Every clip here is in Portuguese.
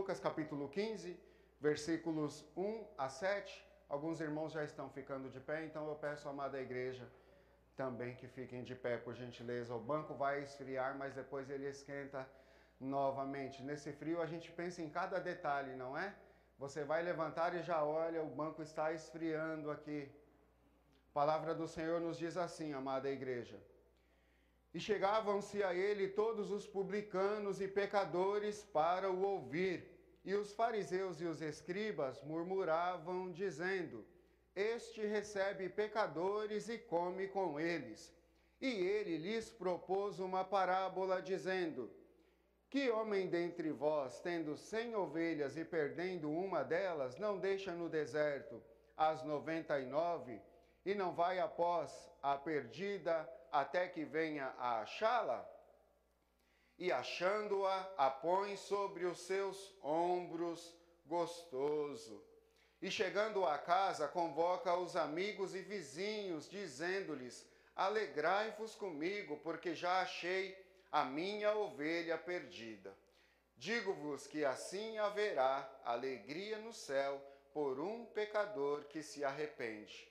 Lucas, capítulo 15, versículos 1 a 7. Alguns irmãos já estão ficando de pé, então eu peço amada igreja também que fiquem de pé, por gentileza. O banco vai esfriar, mas depois ele esquenta novamente. Nesse frio a gente pensa em cada detalhe, não é? Você vai levantar e já olha, o banco está esfriando aqui. A palavra do Senhor nos diz assim, amada igreja. E chegavam-se a ele todos os publicanos e pecadores para o ouvir. E os fariseus e os escribas murmuravam, dizendo: Este recebe pecadores e come com eles. E ele lhes propôs uma parábola, dizendo: Que homem dentre vós, tendo cem ovelhas e perdendo uma delas, não deixa no deserto as noventa e nove, e não vai após a perdida até que venha a achá-la? E achando-a, a põe sobre os seus ombros gostoso. E chegando à casa, convoca os amigos e vizinhos, dizendo-lhes: Alegrai-vos comigo, porque já achei a minha ovelha perdida. Digo-vos que assim haverá alegria no céu por um pecador que se arrepende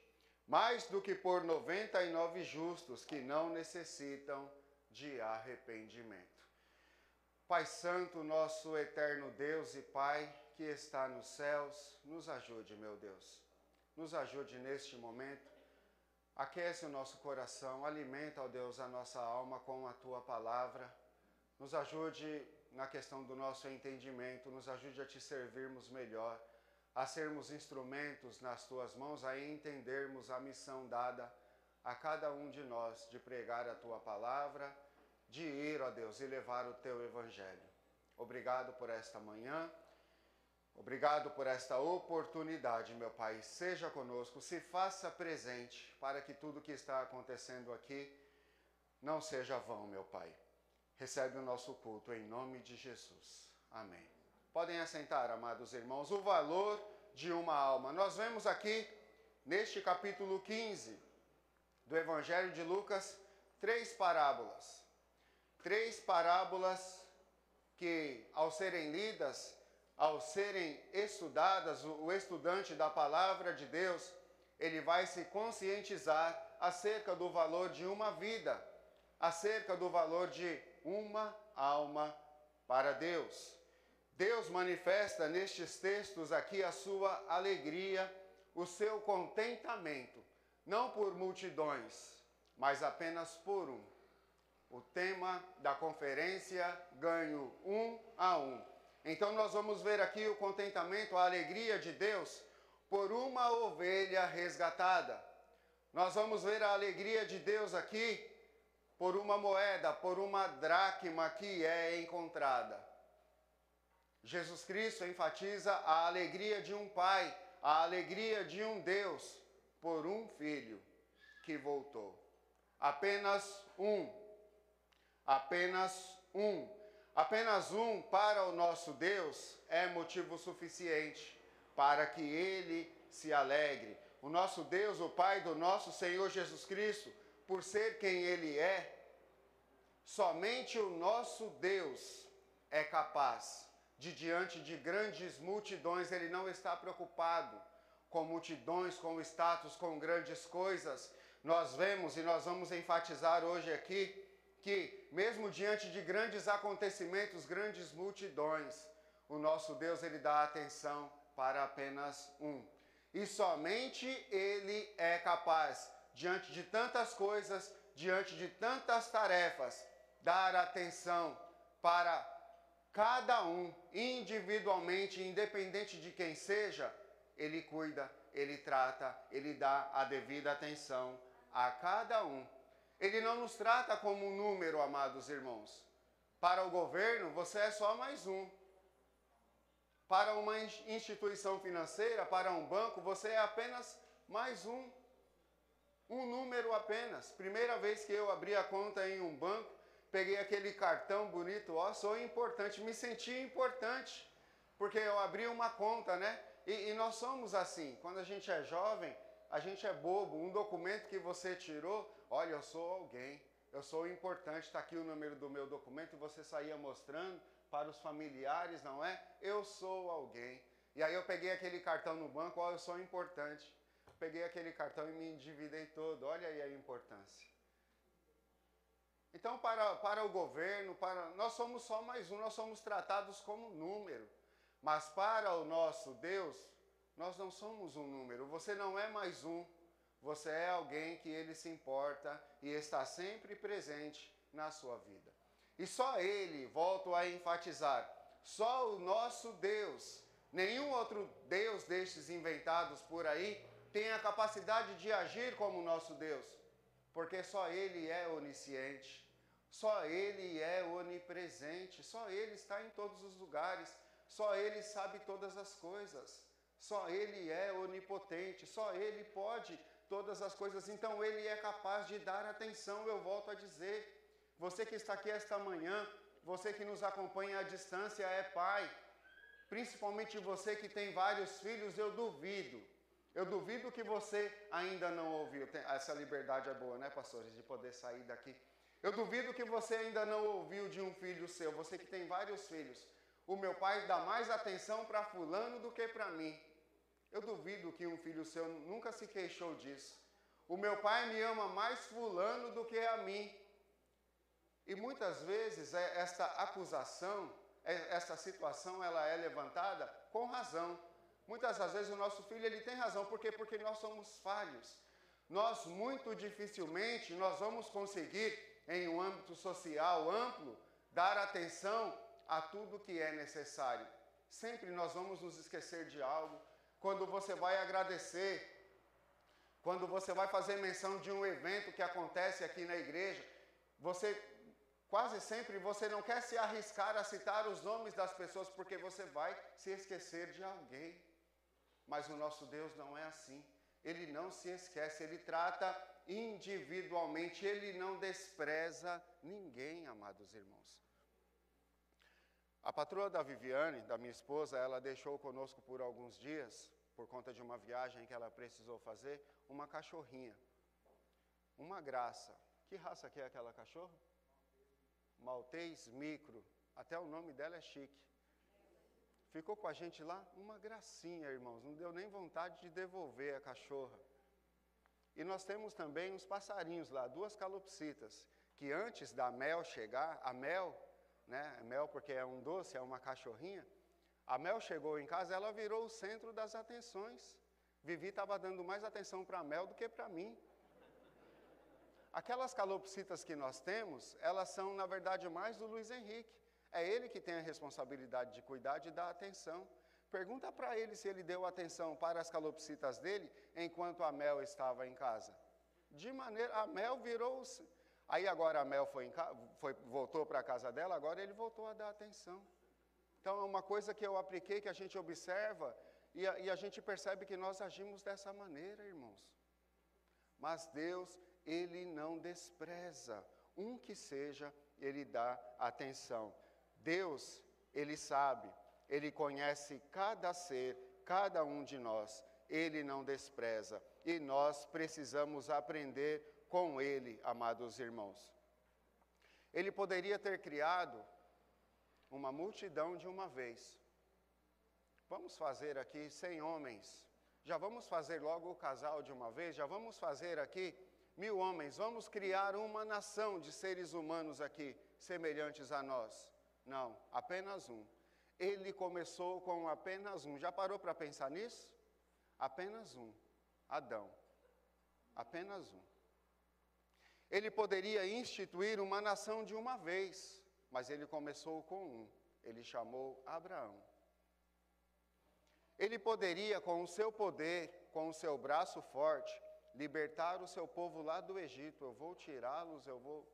mais do que por 99 justos que não necessitam de arrependimento. Pai Santo, nosso eterno Deus e Pai que está nos céus, nos ajude, meu Deus. Nos ajude neste momento. Aquece o nosso coração, alimenta, ó Deus, a nossa alma com a tua palavra. Nos ajude na questão do nosso entendimento, nos ajude a te servirmos melhor a sermos instrumentos nas tuas mãos, a entendermos a missão dada a cada um de nós de pregar a tua palavra, de ir, ó Deus, e levar o teu evangelho. Obrigado por esta manhã. Obrigado por esta oportunidade, meu Pai. Seja conosco, se faça presente para que tudo que está acontecendo aqui não seja vão, meu Pai. Recebe o nosso culto em nome de Jesus. Amém. Podem assentar, amados irmãos, o valor de uma alma. Nós vemos aqui, neste capítulo 15 do Evangelho de Lucas, três parábolas. Três parábolas que, ao serem lidas, ao serem estudadas, o estudante da palavra de Deus, ele vai se conscientizar acerca do valor de uma vida, acerca do valor de uma alma para Deus. Deus manifesta nestes textos aqui a sua alegria, o seu contentamento, não por multidões, mas apenas por um. O tema da conferência ganho um a um. Então nós vamos ver aqui o contentamento, a alegria de Deus por uma ovelha resgatada. Nós vamos ver a alegria de Deus aqui por uma moeda, por uma dracma que é encontrada. Jesus Cristo enfatiza a alegria de um pai, a alegria de um Deus por um filho que voltou. Apenas um. Apenas um. Apenas um para o nosso Deus é motivo suficiente para que ele se alegre. O nosso Deus, o Pai do nosso Senhor Jesus Cristo, por ser quem ele é, somente o nosso Deus é capaz de diante de grandes multidões, ele não está preocupado com multidões, com status, com grandes coisas. Nós vemos e nós vamos enfatizar hoje aqui que, mesmo diante de grandes acontecimentos, grandes multidões, o nosso Deus ele dá atenção para apenas um. E somente ele é capaz, diante de tantas coisas, diante de tantas tarefas, dar atenção para Cada um, individualmente, independente de quem seja, ele cuida, ele trata, ele dá a devida atenção a cada um. Ele não nos trata como um número, amados irmãos. Para o governo, você é só mais um. Para uma instituição financeira, para um banco, você é apenas mais um. Um número apenas. Primeira vez que eu abri a conta em um banco, peguei aquele cartão bonito, ó, sou importante, me senti importante, porque eu abri uma conta, né? E, e, nós somos assim, quando a gente é jovem, a gente é bobo, um documento que você tirou, olha, eu sou alguém, eu sou importante, está aqui o número do meu documento, e você saía mostrando para os familiares, não é? Eu sou alguém. E aí eu peguei aquele cartão no banco, ó, eu sou importante. Peguei aquele cartão e me endividei todo. Olha aí a importância. Então, para, para o governo, para nós somos só mais um, nós somos tratados como número. Mas para o nosso Deus, nós não somos um número. Você não é mais um. Você é alguém que ele se importa e está sempre presente na sua vida. E só ele, volto a enfatizar, só o nosso Deus, nenhum outro Deus destes inventados por aí tem a capacidade de agir como o nosso Deus, porque só ele é onisciente, só ele é onipresente, só ele está em todos os lugares, só ele sabe todas as coisas, só ele é onipotente, só ele pode todas as coisas, então ele é capaz de dar atenção, eu volto a dizer. Você que está aqui esta manhã, você que nos acompanha à distância é pai, principalmente você que tem vários filhos, eu duvido. Eu duvido que você ainda não ouviu. Essa liberdade é boa, né, pastores, de poder sair daqui. Eu duvido que você ainda não ouviu de um filho seu, você que tem vários filhos. O meu pai dá mais atenção para fulano do que para mim. Eu duvido que um filho seu nunca se queixou disso. O meu pai me ama mais fulano do que a mim. E muitas vezes é, esta acusação, é, essa situação, ela é levantada com razão. Muitas das vezes o nosso filho ele tem razão, por quê? Porque nós somos falhos. Nós muito dificilmente nós vamos conseguir em um âmbito social amplo dar atenção a tudo que é necessário. Sempre nós vamos nos esquecer de algo. Quando você vai agradecer, quando você vai fazer menção de um evento que acontece aqui na igreja, você Quase sempre você não quer se arriscar a citar os nomes das pessoas porque você vai se esquecer de alguém. Mas o nosso Deus não é assim. Ele não se esquece, ele trata individualmente, ele não despreza ninguém, amados irmãos. A patroa da Viviane, da minha esposa, ela deixou conosco por alguns dias, por conta de uma viagem que ela precisou fazer, uma cachorrinha. Uma graça. Que raça que é aquela cachorra? Maltês Micro, até o nome dela é chique. Ficou com a gente lá uma gracinha, irmãos, não deu nem vontade de devolver a cachorra. E nós temos também uns passarinhos lá, duas calopsitas, que antes da Mel chegar, a Mel, né, Mel porque é um doce, é uma cachorrinha, a Mel chegou em casa, ela virou o centro das atenções. Vivi estava dando mais atenção para a Mel do que para mim. Aquelas calopsitas que nós temos, elas são, na verdade, mais do Luiz Henrique. É ele que tem a responsabilidade de cuidar e dar atenção. Pergunta para ele se ele deu atenção para as calopsitas dele enquanto a Mel estava em casa. De maneira, a Mel virou. Aí agora a Mel foi, foi voltou para a casa dela, agora ele voltou a dar atenção. Então é uma coisa que eu apliquei, que a gente observa e a, e a gente percebe que nós agimos dessa maneira, irmãos. Mas Deus, ele não despreza. Um que seja, ele dá atenção. Deus, ele sabe, ele conhece cada ser, cada um de nós. Ele não despreza. E nós precisamos aprender com ele, amados irmãos. Ele poderia ter criado uma multidão de uma vez. Vamos fazer aqui 100 homens. Já vamos fazer logo o casal de uma vez? Já vamos fazer aqui mil homens, vamos criar uma nação de seres humanos aqui, semelhantes a nós. Não, apenas um. Ele começou com apenas um. Já parou para pensar nisso? Apenas um. Adão. Apenas um. Ele poderia instituir uma nação de uma vez, mas ele começou com um. Ele chamou Abraão. Ele poderia, com o seu poder, com o seu braço forte, libertar o seu povo lá do Egito, eu vou tirá-los, eu vou.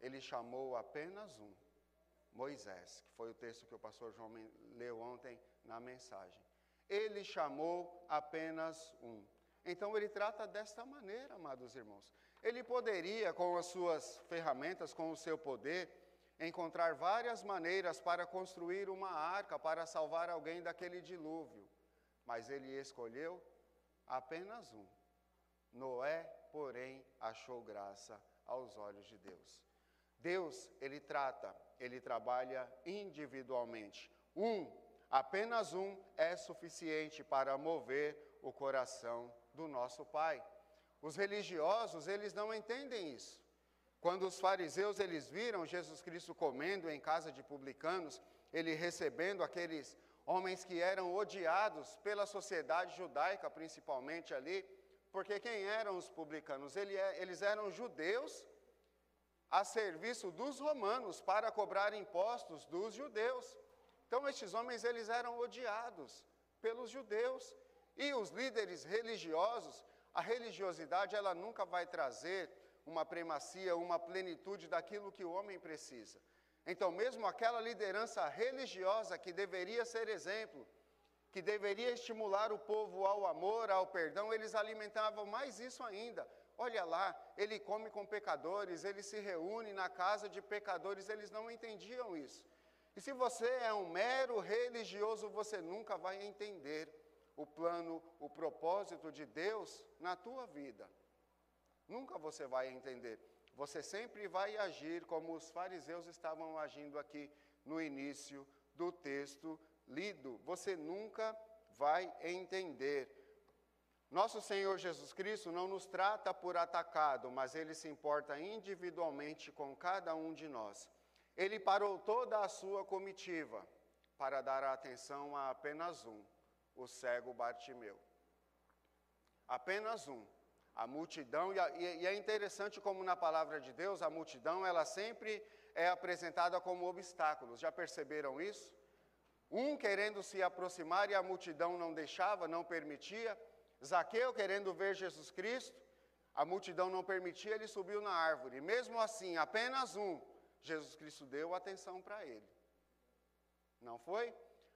Ele chamou apenas um, Moisés, que foi o texto que o pastor João leu ontem na mensagem. Ele chamou apenas um. Então ele trata desta maneira, amados irmãos. Ele poderia, com as suas ferramentas, com o seu poder, encontrar várias maneiras para construir uma arca para salvar alguém daquele dilúvio. Mas ele escolheu apenas um. Noé, porém, achou graça aos olhos de Deus. Deus, ele trata ele trabalha individualmente. Um, apenas um é suficiente para mover o coração do nosso Pai. Os religiosos, eles não entendem isso. Quando os fariseus eles viram Jesus Cristo comendo em casa de publicanos, ele recebendo aqueles homens que eram odiados pela sociedade judaica, principalmente ali, porque quem eram os publicanos? É, eles eram judeus a serviço dos romanos para cobrar impostos dos judeus. Então estes homens eles eram odiados pelos judeus e os líderes religiosos, a religiosidade ela nunca vai trazer uma premacia, uma plenitude daquilo que o homem precisa. Então, mesmo aquela liderança religiosa que deveria ser exemplo, que deveria estimular o povo ao amor, ao perdão, eles alimentavam mais isso ainda. Olha lá, ele come com pecadores, ele se reúne na casa de pecadores, eles não entendiam isso. E se você é um mero religioso, você nunca vai entender o plano, o propósito de Deus na tua vida. Nunca você vai entender. Você sempre vai agir como os fariseus estavam agindo aqui no início do texto lido. Você nunca vai entender. Nosso Senhor Jesus Cristo não nos trata por atacado, mas ele se importa individualmente com cada um de nós. Ele parou toda a sua comitiva para dar atenção a apenas um, o cego Bartimeu. Apenas um a multidão, e, é interessante como na palavra de Deus, a multidão, ela sempre é apresentada como obstáculos. Já perceberam isso? Um querendo se aproximar e a multidão não deixava, não permitia. Zaqueu querendo ver Jesus Cristo, a multidão não permitia, ele subiu na árvore. Mesmo assim, apenas um, Jesus Cristo deu atenção para ele. Não foi?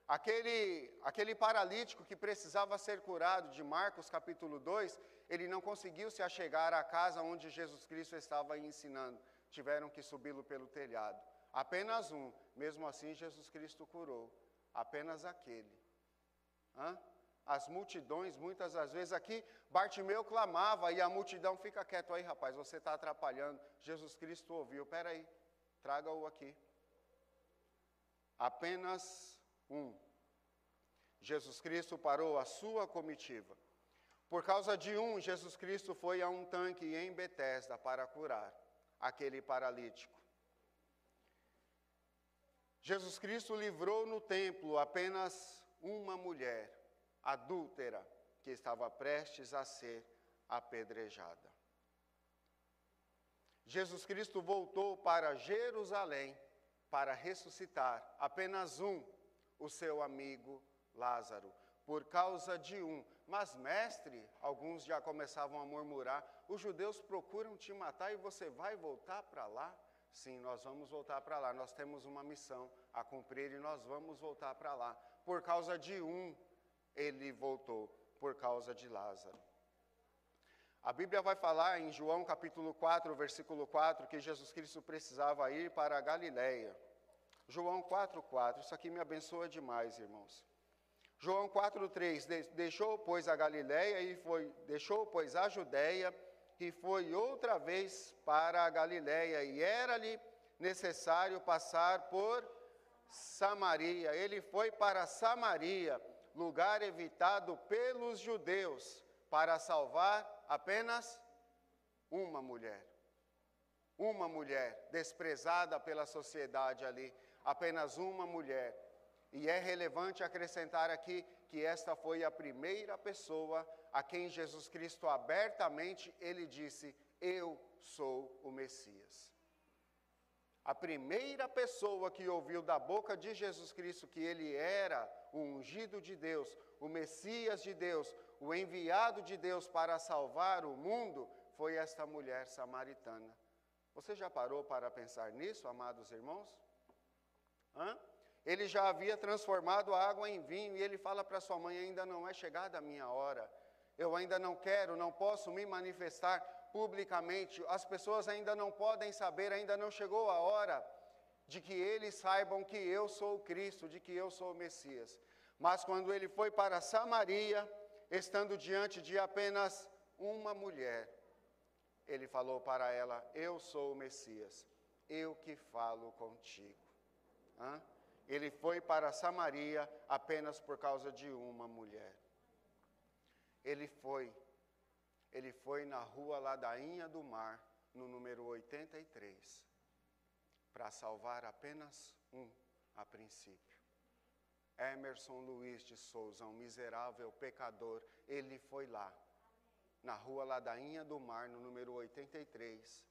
Aquele, aquele paralítico que precisava ser curado, de Marcos capítulo 2, ele não conseguiu se achegar à casa onde Jesus Cristo estava ensinando. Tiveram que subi-lo pelo telhado. Apenas um, mesmo assim Jesus Cristo curou. Apenas aquele. Hã? As multidões, muitas das vezes aqui, Bartimeu clamava e a multidão fica quieto aí, rapaz, você está atrapalhando. Jesus Cristo ouviu, peraí, traga-o aqui. Apenas um, Jesus Cristo parou a sua comitiva. Por causa de um, Jesus Cristo foi a um tanque em Betesda para curar aquele paralítico. Jesus Cristo livrou no templo apenas uma mulher adúltera que estava prestes a ser apedrejada. Jesus Cristo voltou para Jerusalém para ressuscitar apenas um o seu amigo Lázaro, por causa de um. Mas, mestre, alguns já começavam a murmurar: os judeus procuram te matar e você vai voltar para lá? Sim, nós vamos voltar para lá. Nós temos uma missão a cumprir e nós vamos voltar para lá. Por causa de um, ele voltou, por causa de Lázaro. A Bíblia vai falar em João capítulo 4, versículo 4, que Jesus Cristo precisava ir para a Galileia. João 4,4. Isso aqui me abençoa demais, irmãos. João 4,3. Deixou, pois, a Galiléia e foi, deixou, pois, a Judéia e foi outra vez para a Galiléia, e era-lhe necessário passar por Samaria. Ele foi para Samaria, lugar evitado pelos judeus, para salvar apenas uma mulher. Uma mulher desprezada pela sociedade ali apenas uma mulher. E é relevante acrescentar aqui que esta foi a primeira pessoa a quem Jesus Cristo abertamente ele disse: "Eu sou o Messias". A primeira pessoa que ouviu da boca de Jesus Cristo que ele era o ungido de Deus, o Messias de Deus, o enviado de Deus para salvar o mundo, foi esta mulher samaritana. Você já parou para pensar nisso, amados irmãos? Hã? Ele já havia transformado a água em vinho e ele fala para sua mãe: ainda não é chegada a minha hora. Eu ainda não quero, não posso me manifestar publicamente. As pessoas ainda não podem saber, ainda não chegou a hora de que eles saibam que eu sou o Cristo, de que eu sou o Messias. Mas quando ele foi para Samaria, estando diante de apenas uma mulher, ele falou para ela: Eu sou o Messias, eu que falo contigo. Ele foi para Samaria apenas por causa de uma mulher. Ele foi. Ele foi na rua Ladainha do Mar, no número 83, para salvar apenas um a princípio. Emerson Luiz de Souza, um miserável pecador, ele foi lá, na rua Ladainha do Mar, no número 83.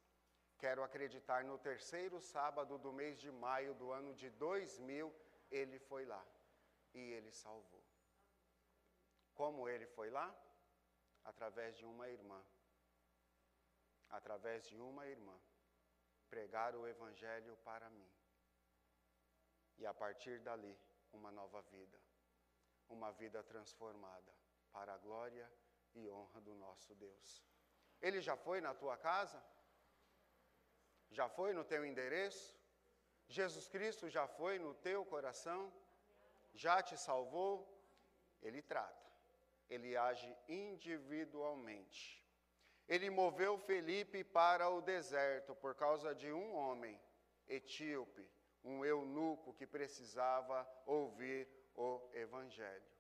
Quero acreditar no terceiro sábado do mês de maio do ano de 2000, ele foi lá e ele salvou. Como ele foi lá? Através de uma irmã. Através de uma irmã. Pregar o evangelho para mim. E a partir dali, uma nova vida. Uma vida transformada para a glória e honra do nosso Deus. Ele já foi na tua casa? Já foi no teu endereço? Jesus Cristo já foi no teu coração? Já te salvou? Ele trata, ele age individualmente. Ele moveu Felipe para o deserto por causa de um homem etíope, um eunuco que precisava ouvir o evangelho.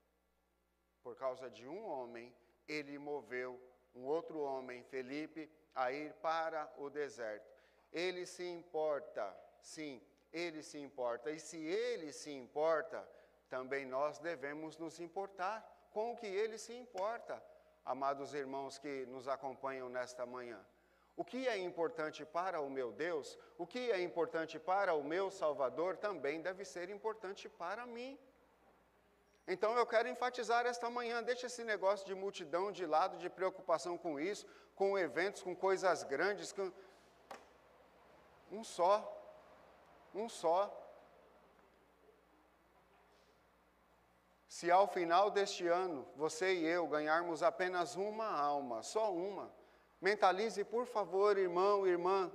Por causa de um homem, ele moveu um outro homem, Felipe, a ir para o deserto. Ele se importa, sim, ele se importa. E se ele se importa, também nós devemos nos importar com o que ele se importa, amados irmãos que nos acompanham nesta manhã. O que é importante para o meu Deus, o que é importante para o meu Salvador, também deve ser importante para mim. Então eu quero enfatizar esta manhã, deixa esse negócio de multidão de lado, de preocupação com isso, com eventos, com coisas grandes, com... um só, um só. Se ao final deste ano você e eu ganharmos apenas uma alma, só uma, mentalize, por favor, irmão, irmã,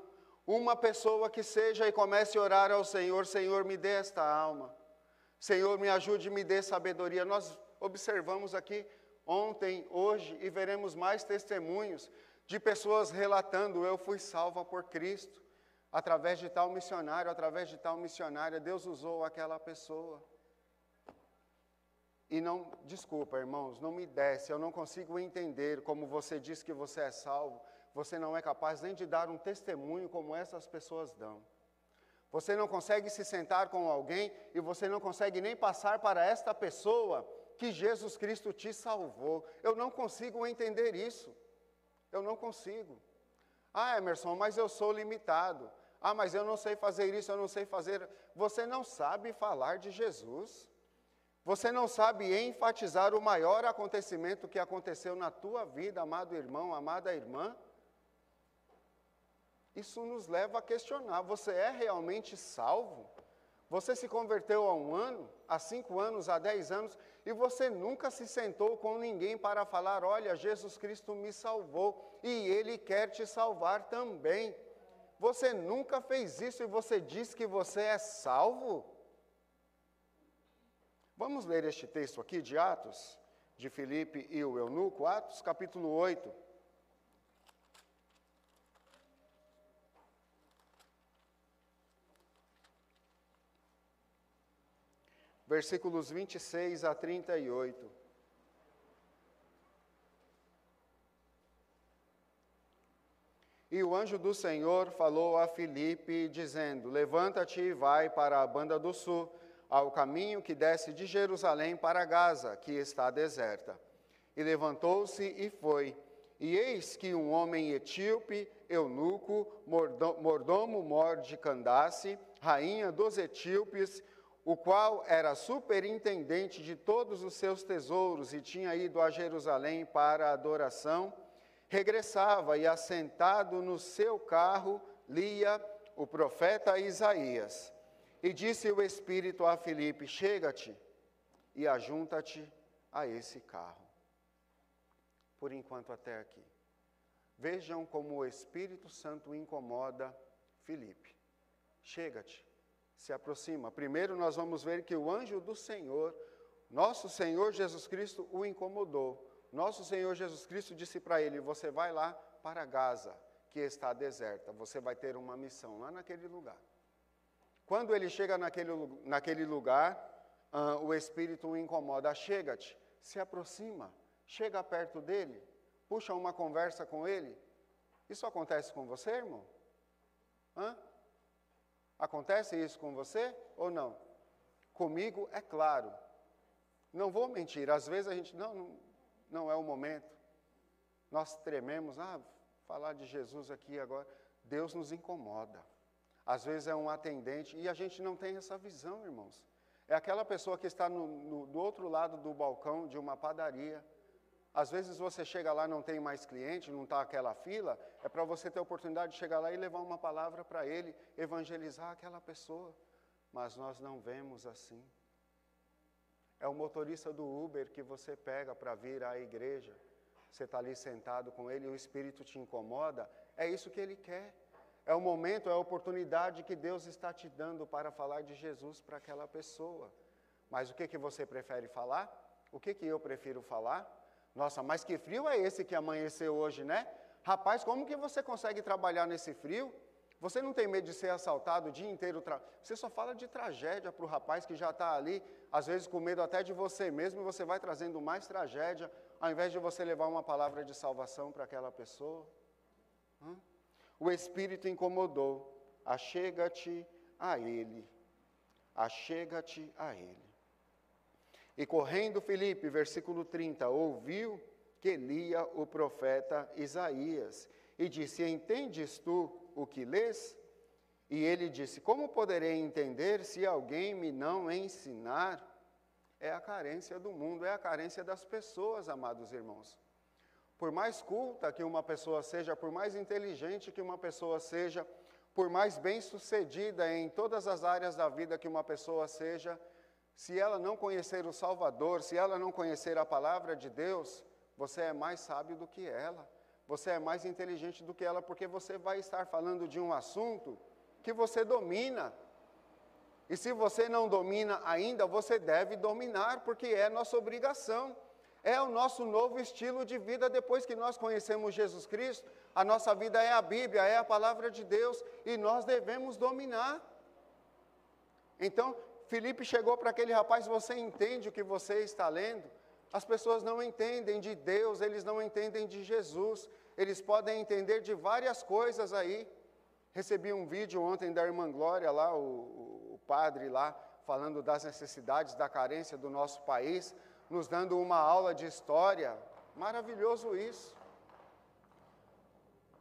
uma pessoa que seja e comece a orar ao Senhor: Senhor, me dê esta alma. Senhor, me ajude, me dê sabedoria. Nós observamos aqui ontem, hoje e veremos mais testemunhos de pessoas relatando: eu fui salva por Cristo, através de tal missionário, através de tal missionária, Deus usou aquela pessoa. E não, desculpa, irmãos, não me desce, eu não consigo entender como você diz que você é salvo, você não é capaz nem de dar um testemunho como essas pessoas dão. Você não consegue se sentar com alguém e você não consegue nem passar para esta pessoa que Jesus Cristo te salvou. Eu não consigo entender isso. Eu não consigo. Ah, Emerson, mas eu sou limitado. Ah, mas eu não sei fazer isso, eu não sei fazer. Você não sabe falar de Jesus. Você não sabe enfatizar o maior acontecimento que aconteceu na tua vida, amado irmão, amada irmã. Isso nos leva a questionar: você é realmente salvo? Você se converteu há um ano, há cinco anos, há dez anos, e você nunca se sentou com ninguém para falar: olha, Jesus Cristo me salvou e Ele quer te salvar também. Você nunca fez isso e você diz que você é salvo? Vamos ler este texto aqui de Atos, de Filipe e o eunuco, Atos capítulo 8. versículos 26 a 38. E o anjo do Senhor falou a Filipe, dizendo: Levanta-te e vai para a banda do sul, ao caminho que desce de Jerusalém para Gaza, que está deserta. E levantou-se e foi. E eis que um homem etíope, eunuco, mordomo mor de Candace, rainha dos etíopes, o qual era superintendente de todos os seus tesouros e tinha ido a Jerusalém para a adoração, regressava e, assentado no seu carro, lia o profeta Isaías. E disse o Espírito a Filipe: Chega-te e ajunta-te a esse carro. Por enquanto, até aqui. Vejam como o Espírito Santo incomoda Filipe. Chega-te se aproxima. Primeiro, nós vamos ver que o anjo do Senhor, nosso Senhor Jesus Cristo, o incomodou. Nosso Senhor Jesus Cristo disse para ele: Você vai lá para Gaza, que está deserta. Você vai ter uma missão lá naquele lugar. Quando ele chega naquele, naquele lugar, uh, o Espírito o incomoda. Chega-te, se aproxima, chega perto dele, puxa uma conversa com ele. Isso acontece com você, irmão? Hã? Acontece isso com você ou não? Comigo é claro. Não vou mentir, às vezes a gente, não, não, não é o momento. Nós trememos, ah, falar de Jesus aqui agora. Deus nos incomoda. Às vezes é um atendente e a gente não tem essa visão, irmãos. É aquela pessoa que está no, no, do outro lado do balcão de uma padaria. Às vezes você chega lá não tem mais cliente, não está aquela fila, é para você ter a oportunidade de chegar lá e levar uma palavra para ele, evangelizar aquela pessoa. Mas nós não vemos assim. É o motorista do Uber que você pega para vir à igreja. Você está ali sentado com ele e o Espírito te incomoda. É isso que ele quer. É o momento, é a oportunidade que Deus está te dando para falar de Jesus para aquela pessoa. Mas o que, que você prefere falar? O que, que eu prefiro falar? Nossa, mas que frio é esse que amanheceu hoje, né? Rapaz, como que você consegue trabalhar nesse frio? Você não tem medo de ser assaltado o dia inteiro? Tra... Você só fala de tragédia para o rapaz que já está ali, às vezes com medo até de você mesmo, e você vai trazendo mais tragédia, ao invés de você levar uma palavra de salvação para aquela pessoa. Hum? O Espírito incomodou. Achega-te a Ele. Achega-te a Ele. E correndo Filipe, versículo 30, ouviu que lia o profeta Isaías e disse: Entendes tu o que lês? E ele disse: Como poderei entender se alguém me não ensinar? É a carência do mundo, é a carência das pessoas, amados irmãos. Por mais culta que uma pessoa seja, por mais inteligente que uma pessoa seja, por mais bem-sucedida em todas as áreas da vida que uma pessoa seja, se ela não conhecer o Salvador, se ela não conhecer a palavra de Deus, você é mais sábio do que ela, você é mais inteligente do que ela, porque você vai estar falando de um assunto que você domina. E se você não domina ainda, você deve dominar, porque é nossa obrigação. É o nosso novo estilo de vida depois que nós conhecemos Jesus Cristo. A nossa vida é a Bíblia, é a palavra de Deus e nós devemos dominar. Então, Felipe chegou para aquele rapaz, você entende o que você está lendo? As pessoas não entendem de Deus, eles não entendem de Jesus. Eles podem entender de várias coisas aí. Recebi um vídeo ontem da irmã Glória lá, o, o padre lá, falando das necessidades da carência do nosso país, nos dando uma aula de história. Maravilhoso isso.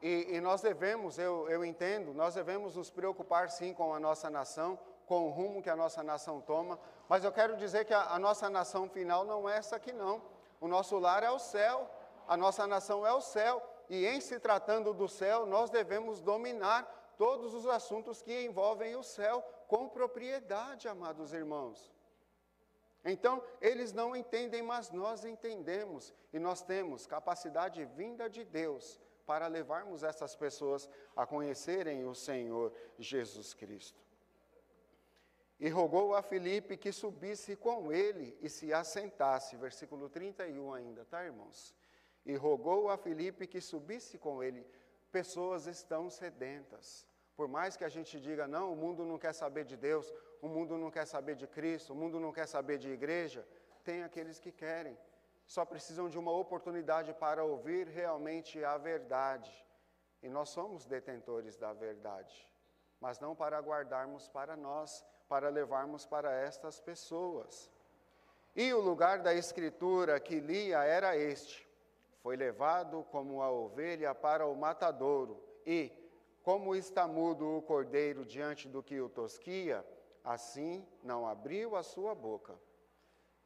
E, e, nós devemos, eu, eu entendo, nós devemos nos preocupar sim com a nossa nação, com o rumo que a nossa nação toma, mas eu quero dizer que a, a nossa nação final não é essa aqui não. O nosso lar é o céu, a nossa nação é o céu, e em se tratando do céu, nós devemos dominar todos os assuntos que envolvem o céu com propriedade, amados irmãos. Então, eles não entendem, mas nós entendemos, e nós temos capacidade vinda de Deus para levarmos essas pessoas a conhecerem o Senhor Jesus Cristo. E rogou a Filipe que subisse com ele e se assentasse. Versículo 31 ainda, tá, irmãos? E rogou a Filipe que subisse com ele. Pessoas estão sedentas. Por mais que a gente diga, não, o mundo não quer saber de Deus, o mundo não quer saber de Cristo, o mundo não quer saber de igreja, tem aqueles que querem. Só precisam de uma oportunidade para ouvir realmente a verdade. E nós somos detentores da verdade, mas não para guardarmos para nós para levarmos para estas pessoas. E o lugar da escritura que lia era este: foi levado como a ovelha para o matadouro, e, como está mudo o cordeiro diante do que o tosquia, assim não abriu a sua boca.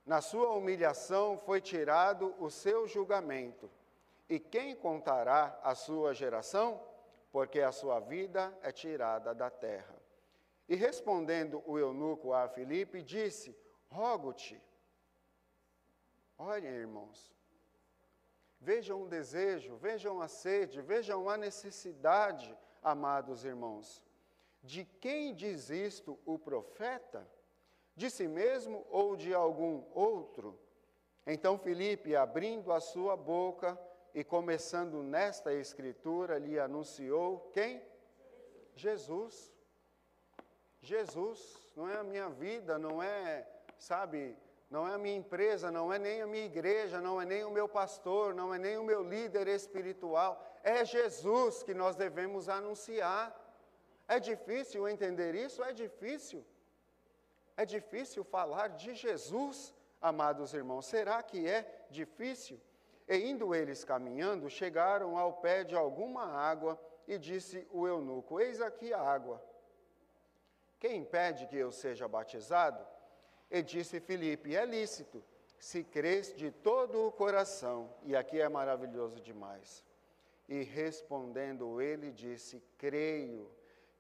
Na sua humilhação foi tirado o seu julgamento. E quem contará a sua geração? Porque a sua vida é tirada da terra. E respondendo o eunuco a Filipe, disse: Rogo-te. Olhem, irmãos, vejam o desejo, vejam a sede, vejam a necessidade, amados irmãos. De quem diz isto o profeta? De si mesmo ou de algum outro? Então Filipe, abrindo a sua boca e começando nesta escritura, lhe anunciou quem? Jesus. Jesus, não é a minha vida, não é, sabe, não é a minha empresa, não é nem a minha igreja, não é nem o meu pastor, não é nem o meu líder espiritual, é Jesus que nós devemos anunciar. É difícil entender isso? É difícil. É difícil falar de Jesus, amados irmãos. Será que é difícil? E indo eles caminhando, chegaram ao pé de alguma água e disse o eunuco: Eis aqui a água. Quem impede que eu seja batizado? E disse Filipe: É lícito, se crês de todo o coração. E aqui é maravilhoso demais. E respondendo ele, disse: Creio,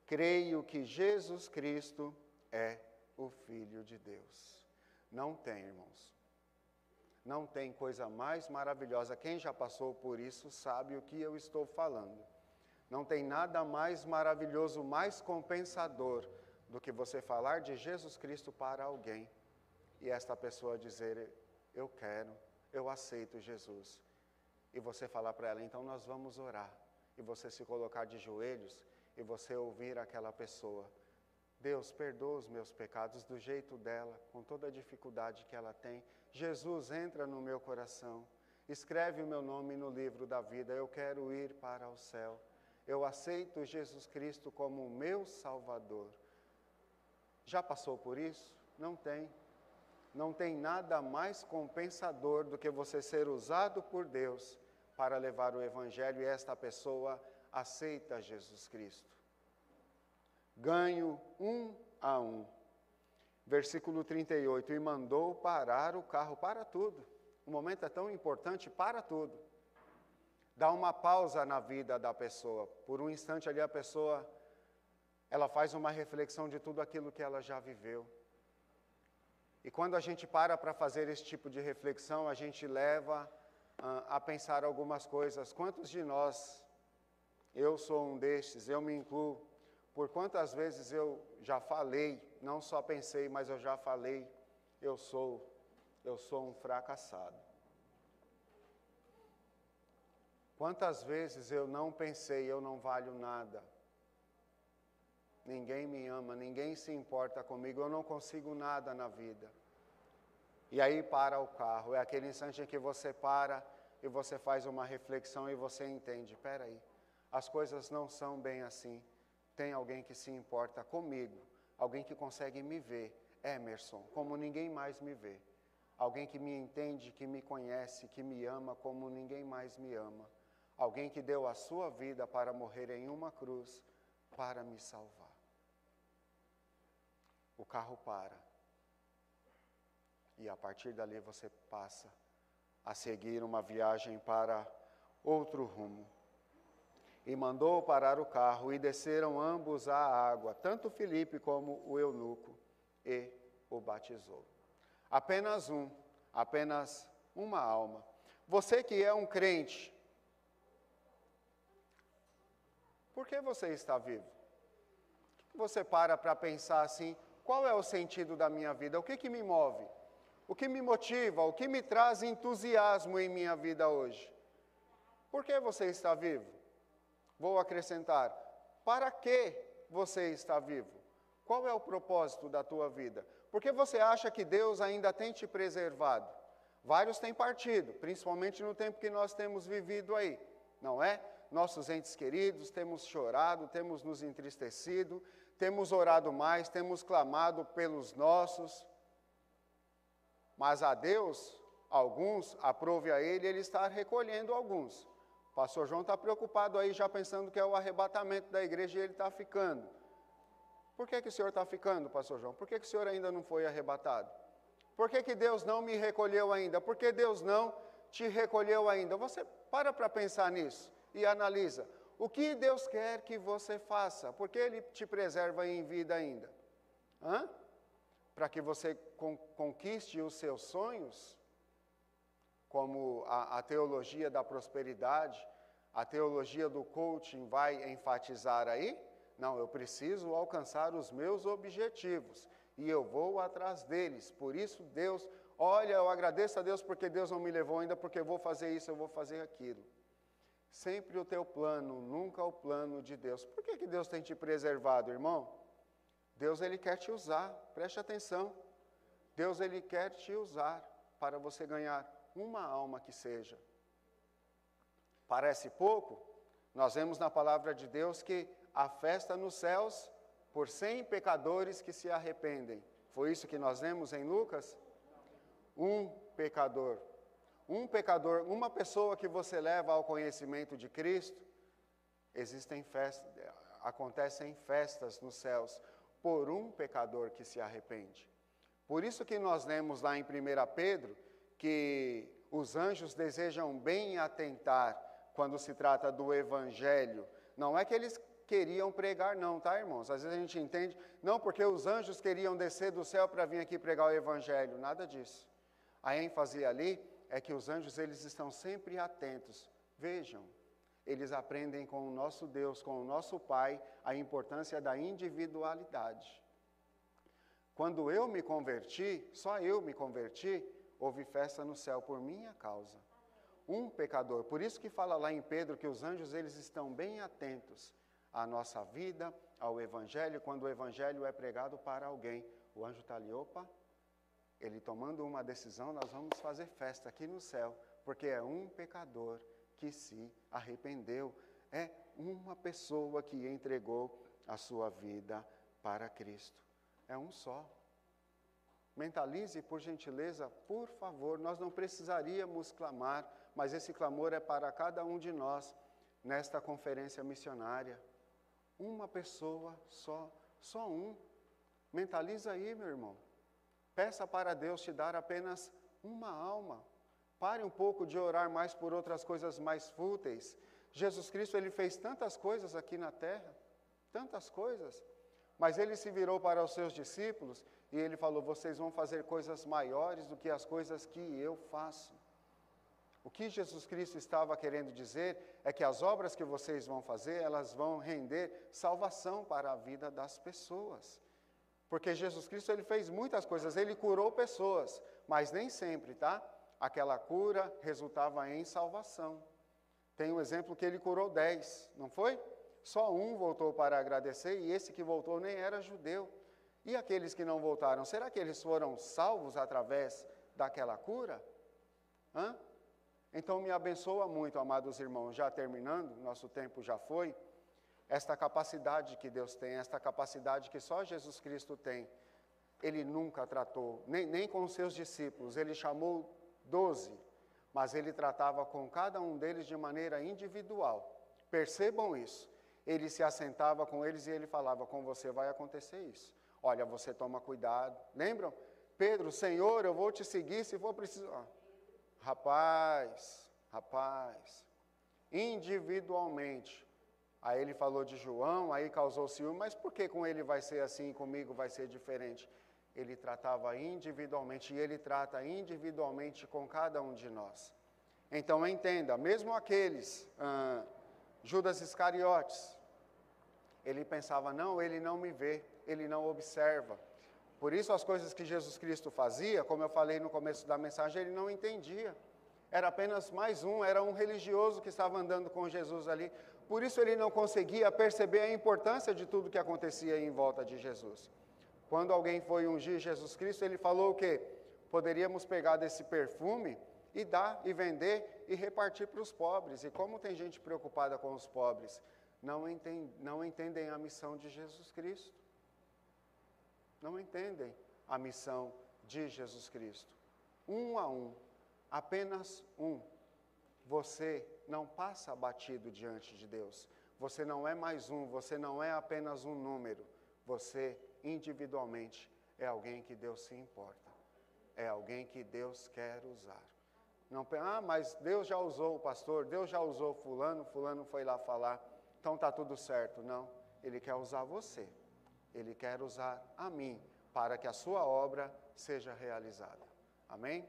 creio que Jesus Cristo é o Filho de Deus. Não tem, irmãos. Não tem coisa mais maravilhosa. Quem já passou por isso sabe o que eu estou falando. Não tem nada mais maravilhoso, mais compensador do que você falar de Jesus Cristo para alguém e esta pessoa dizer: Eu quero, eu aceito Jesus. E você falar para ela: Então nós vamos orar. E você se colocar de joelhos e você ouvir aquela pessoa Deus, perdoa os meus pecados do jeito dela, com toda a dificuldade que ela tem. Jesus, entra no meu coração, escreve o meu nome no livro da vida. Eu quero ir para o céu. Eu aceito Jesus Cristo como meu Salvador. Já passou por isso? Não tem. Não tem nada mais compensador do que você ser usado por Deus para levar o Evangelho e esta pessoa aceita Jesus Cristo ganho um a um. Versículo 38, e mandou parar o carro para tudo. O momento é tão importante, para tudo. Dá uma pausa na vida da pessoa. Por um instante ali a pessoa, ela faz uma reflexão de tudo aquilo que ela já viveu. E quando a gente para para fazer esse tipo de reflexão, a gente leva uh, a pensar algumas coisas. Quantos de nós, eu sou um destes, eu me incluo, por quantas vezes eu já falei, não só pensei, mas eu já falei, eu sou, eu sou um fracassado. Quantas vezes eu não pensei, eu não valho nada. Ninguém me ama, ninguém se importa comigo, eu não consigo nada na vida. E aí para o carro, é aquele instante em que você para e você faz uma reflexão e você entende, peraí, as coisas não são bem assim tem alguém que se importa comigo, alguém que consegue me ver, Emerson, como ninguém mais me vê. Alguém que me entende, que me conhece, que me ama como ninguém mais me ama. Alguém que deu a sua vida para morrer em uma cruz para me salvar. O carro para. E a partir dali você passa a seguir uma viagem para outro rumo e mandou parar o carro, e desceram ambos à água, tanto Filipe como o eunuco, e o batizou. Apenas um, apenas uma alma. Você que é um crente, por que você está vivo? Você para para pensar assim: qual é o sentido da minha vida? O que, que me move? O que me motiva? O que me traz entusiasmo em minha vida hoje? Por que você está vivo? Vou acrescentar: para que você está vivo? Qual é o propósito da tua vida? Porque você acha que Deus ainda tem te preservado? Vários têm partido, principalmente no tempo que nós temos vivido aí, não é? Nossos entes queridos, temos chorado, temos nos entristecido, temos orado mais, temos clamado pelos nossos. Mas a Deus, alguns, aprove a Ele, Ele está recolhendo alguns. O pastor João está preocupado aí, já pensando que é o arrebatamento da igreja e ele está ficando. Por que, que o senhor está ficando, pastor João? Por que, que o senhor ainda não foi arrebatado? Por que, que Deus não me recolheu ainda? Por que Deus não te recolheu ainda? Você para para pensar nisso e analisa. O que Deus quer que você faça? Por que Ele te preserva em vida ainda? Para que você conquiste os seus sonhos? como a, a teologia da prosperidade, a teologia do coaching vai enfatizar aí? Não, eu preciso alcançar os meus objetivos e eu vou atrás deles. Por isso, Deus, olha, eu agradeço a Deus porque Deus não me levou ainda, porque eu vou fazer isso, eu vou fazer aquilo. Sempre o teu plano, nunca o plano de Deus. Por que, que Deus tem te preservado, irmão? Deus ele quer te usar, preste atenção. Deus ele quer te usar para você ganhar uma alma que seja. Parece pouco? Nós vemos na palavra de Deus que a festa nos céus por cem pecadores que se arrependem. Foi isso que nós vemos em Lucas? Um pecador. Um pecador, uma pessoa que você leva ao conhecimento de Cristo, existem festas, acontecem festas nos céus por um pecador que se arrepende. Por isso que nós lemos lá em 1 Pedro que os anjos desejam bem atentar quando se trata do evangelho. Não é que eles queriam pregar, não, tá, irmãos? Às vezes a gente entende, não, porque os anjos queriam descer do céu para vir aqui pregar o evangelho, nada disso. A ênfase ali é que os anjos eles estão sempre atentos. Vejam, eles aprendem com o nosso Deus, com o nosso Pai, a importância da individualidade. Quando eu me converti, só eu me converti, houve festa no céu por minha causa. Um pecador. Por isso que fala lá em Pedro que os anjos eles estão bem atentos à nossa vida, ao evangelho, quando o evangelho é pregado para alguém. O anjo está ali, opa, ele tomando uma decisão, nós vamos fazer festa aqui no céu, porque é um pecador que se arrependeu, é uma pessoa que entregou a sua vida para Cristo. É um só. Mentalize, por gentileza, por favor, nós não precisaríamos clamar, mas esse clamor é para cada um de nós nesta conferência missionária. Uma pessoa só, só um. Mentaliza aí, meu irmão. Peça para Deus te dar apenas uma alma. Pare um pouco de orar mais por outras coisas mais fúteis. Jesus Cristo, ele fez tantas coisas aqui na terra, tantas coisas. Mas ele se virou para os seus discípulos e ele falou: Vocês vão fazer coisas maiores do que as coisas que eu faço. O que Jesus Cristo estava querendo dizer é que as obras que vocês vão fazer, elas vão render salvação para a vida das pessoas. Porque Jesus Cristo ele fez muitas coisas, ele curou pessoas, mas nem sempre, tá? Aquela cura resultava em salvação. Tem um exemplo que ele curou dez, não foi? Só um voltou para agradecer e esse que voltou nem era judeu. E aqueles que não voltaram, será que eles foram salvos através daquela cura? Hã? Então me abençoa muito, amados irmãos, já terminando, nosso tempo já foi esta capacidade que Deus tem, esta capacidade que só Jesus Cristo tem. Ele nunca tratou, nem, nem com os seus discípulos, ele chamou doze, mas ele tratava com cada um deles de maneira individual. Percebam isso. Ele se assentava com eles e ele falava: Com você vai acontecer isso. Olha, você toma cuidado. Lembram? Pedro, Senhor, eu vou te seguir se for preciso. Ah, rapaz, rapaz, individualmente, Aí ele falou de João, aí causou ciúme, mas por que com ele vai ser assim comigo vai ser diferente? Ele tratava individualmente e ele trata individualmente com cada um de nós. Então entenda, mesmo aqueles, ah, Judas Iscariotes, ele pensava, não, ele não me vê, ele não observa. Por isso as coisas que Jesus Cristo fazia, como eu falei no começo da mensagem, ele não entendia. Era apenas mais um, era um religioso que estava andando com Jesus ali, por isso ele não conseguia perceber a importância de tudo que acontecia em volta de Jesus. Quando alguém foi ungir Jesus Cristo, ele falou que poderíamos pegar desse perfume e dar e vender e repartir para os pobres. E como tem gente preocupada com os pobres, não, entend, não entendem a missão de Jesus Cristo. Não entendem a missão de Jesus Cristo. Um a um, apenas um. Você não passa batido diante de Deus. Você não é mais um, você não é apenas um número. Você, individualmente, é alguém que Deus se importa. É alguém que Deus quer usar. Não, ah, mas Deus já usou o pastor, Deus já usou fulano, fulano foi lá falar, então está tudo certo. Não, Ele quer usar você. Ele quer usar a mim para que a sua obra seja realizada. Amém?